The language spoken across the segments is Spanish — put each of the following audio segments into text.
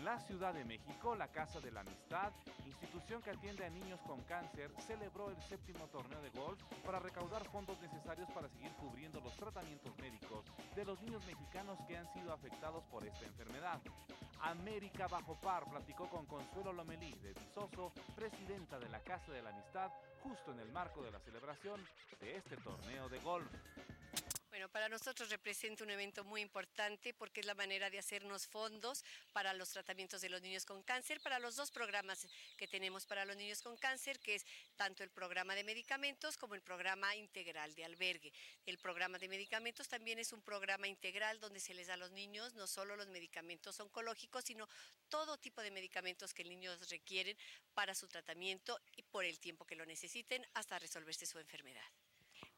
En la Ciudad de México, la Casa de la Amistad, institución que atiende a niños con cáncer, celebró el séptimo torneo de golf para recaudar fondos necesarios para seguir cubriendo los tratamientos médicos de los niños mexicanos que han sido afectados por esta enfermedad. América Bajo Par platicó con Consuelo Lomelí de Visoso, presidenta de la Casa de la Amistad, justo en el marco de la celebración de este torneo de golf. Bueno, para nosotros representa un evento muy importante porque es la manera de hacernos fondos para los tratamientos de los niños con cáncer, para los dos programas que tenemos para los niños con cáncer, que es tanto el programa de medicamentos como el programa integral de albergue. El programa de medicamentos también es un programa integral donde se les da a los niños no solo los medicamentos oncológicos, sino todo tipo de medicamentos que el niño requieren para su tratamiento y por el tiempo que lo necesiten hasta resolverse su enfermedad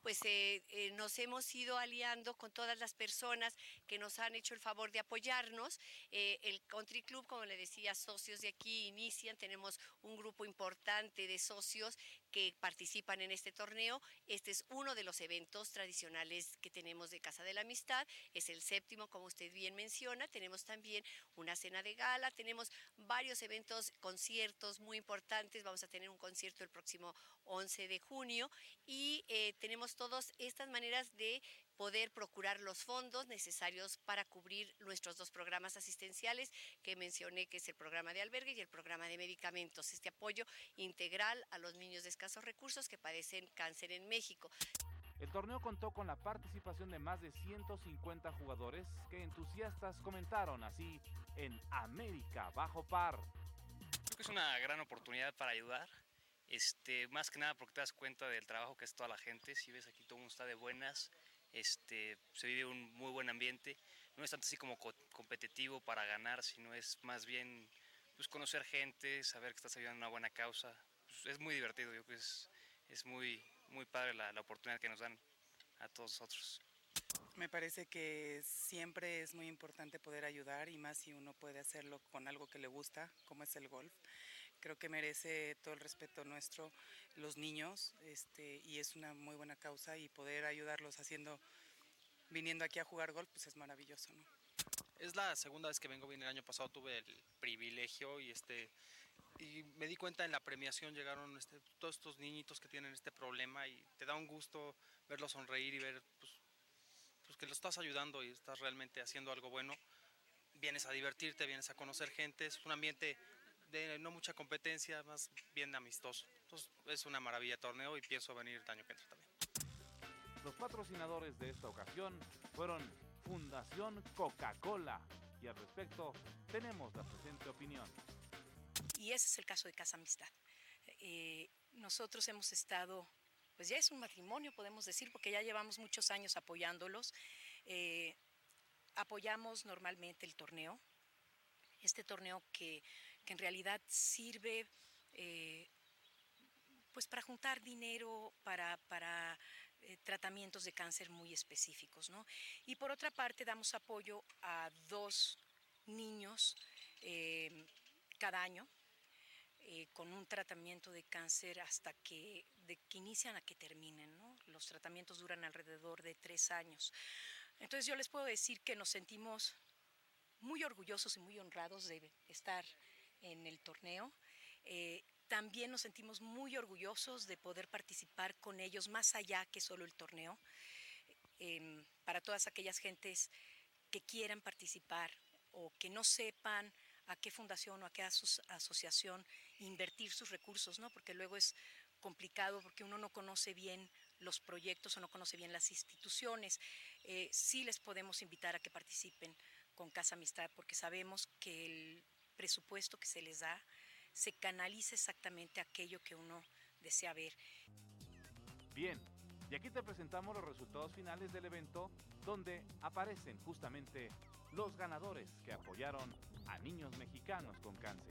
pues eh, eh, nos hemos ido aliando con todas las personas que nos han hecho el favor de apoyarnos. Eh, el Country Club, como le decía, socios de aquí inician, tenemos un grupo importante de socios que participan en este torneo. Este es uno de los eventos tradicionales que tenemos de Casa de la Amistad, es el séptimo, como usted bien menciona. Tenemos también una cena de gala, tenemos varios eventos, conciertos muy importantes. Vamos a tener un concierto el próximo 11 de junio y tenemos todas estas maneras de poder procurar los fondos necesarios para cubrir nuestros dos programas asistenciales que mencioné, que es el programa de albergue y el programa de medicamentos, este apoyo integral a los niños de escasos recursos que padecen cáncer en México. El torneo contó con la participación de más de 150 jugadores que entusiastas comentaron así en América Bajo Par. Creo que es una gran oportunidad para ayudar este, más que nada porque te das cuenta del trabajo que es toda la gente, si ves aquí todo el mundo está de buenas, este, se vive un muy buen ambiente, no es tanto así como competitivo para ganar, sino es más bien pues, conocer gente, saber que estás ayudando a una buena causa, pues, es muy divertido, yo creo que es, muy, muy padre la, la oportunidad que nos dan a todos nosotros. Me parece que siempre es muy importante poder ayudar y más si uno puede hacerlo con algo que le gusta, como es el golf. Creo que merece todo el respeto nuestro los niños este, y es una muy buena causa y poder ayudarlos haciendo, viniendo aquí a jugar golf, pues es maravilloso, ¿no? Es la segunda vez que vengo, bien el año pasado tuve el privilegio y este y me di cuenta en la premiación llegaron este, todos estos niñitos que tienen este problema y te da un gusto verlos sonreír y ver pues, pues que lo estás ayudando y estás realmente haciendo algo bueno. Vienes a divertirte, vienes a conocer gente, es un ambiente de no mucha competencia, más bien amistoso. Entonces es una maravilla torneo y pienso venir el año que entra también. Los patrocinadores de esta ocasión fueron Fundación Coca-Cola y al respecto tenemos la presente opinión. Y ese es el caso de Casa Amistad. Eh, nosotros hemos estado, pues ya es un matrimonio, podemos decir, porque ya llevamos muchos años apoyándolos. Eh, apoyamos normalmente el torneo, este torneo que, en realidad sirve eh, pues para juntar dinero para, para eh, tratamientos de cáncer muy específicos. ¿no? Y por otra parte damos apoyo a dos niños eh, cada año con un tratamiento de cáncer hasta que, de que inician a que terminen. ¿no? Los tratamientos duran alrededor de tres años. Entonces yo les puedo decir que nos sentimos muy orgullosos y muy honrados de estar en el torneo. Eh, también nos sentimos muy orgullosos de poder participar con ellos más allá que solo el torneo. Em, para todas aquellas gentes que quieran participar o que no sepan a qué fundación o a qué asociación invertir sus recursos, ¿no? Porque luego es complicado porque uno no conoce bien los proyectos o no conoce bien las instituciones. Eh, sí les podemos invitar a que participen con Casa Amistad porque sabemos que el presupuesto que se les da se canaliza exactamente aquello que uno desea ver. Bien, y aquí te presentamos los resultados finales del evento donde aparecen justamente los ganadores que apoyaron a niños mexicanos con cáncer.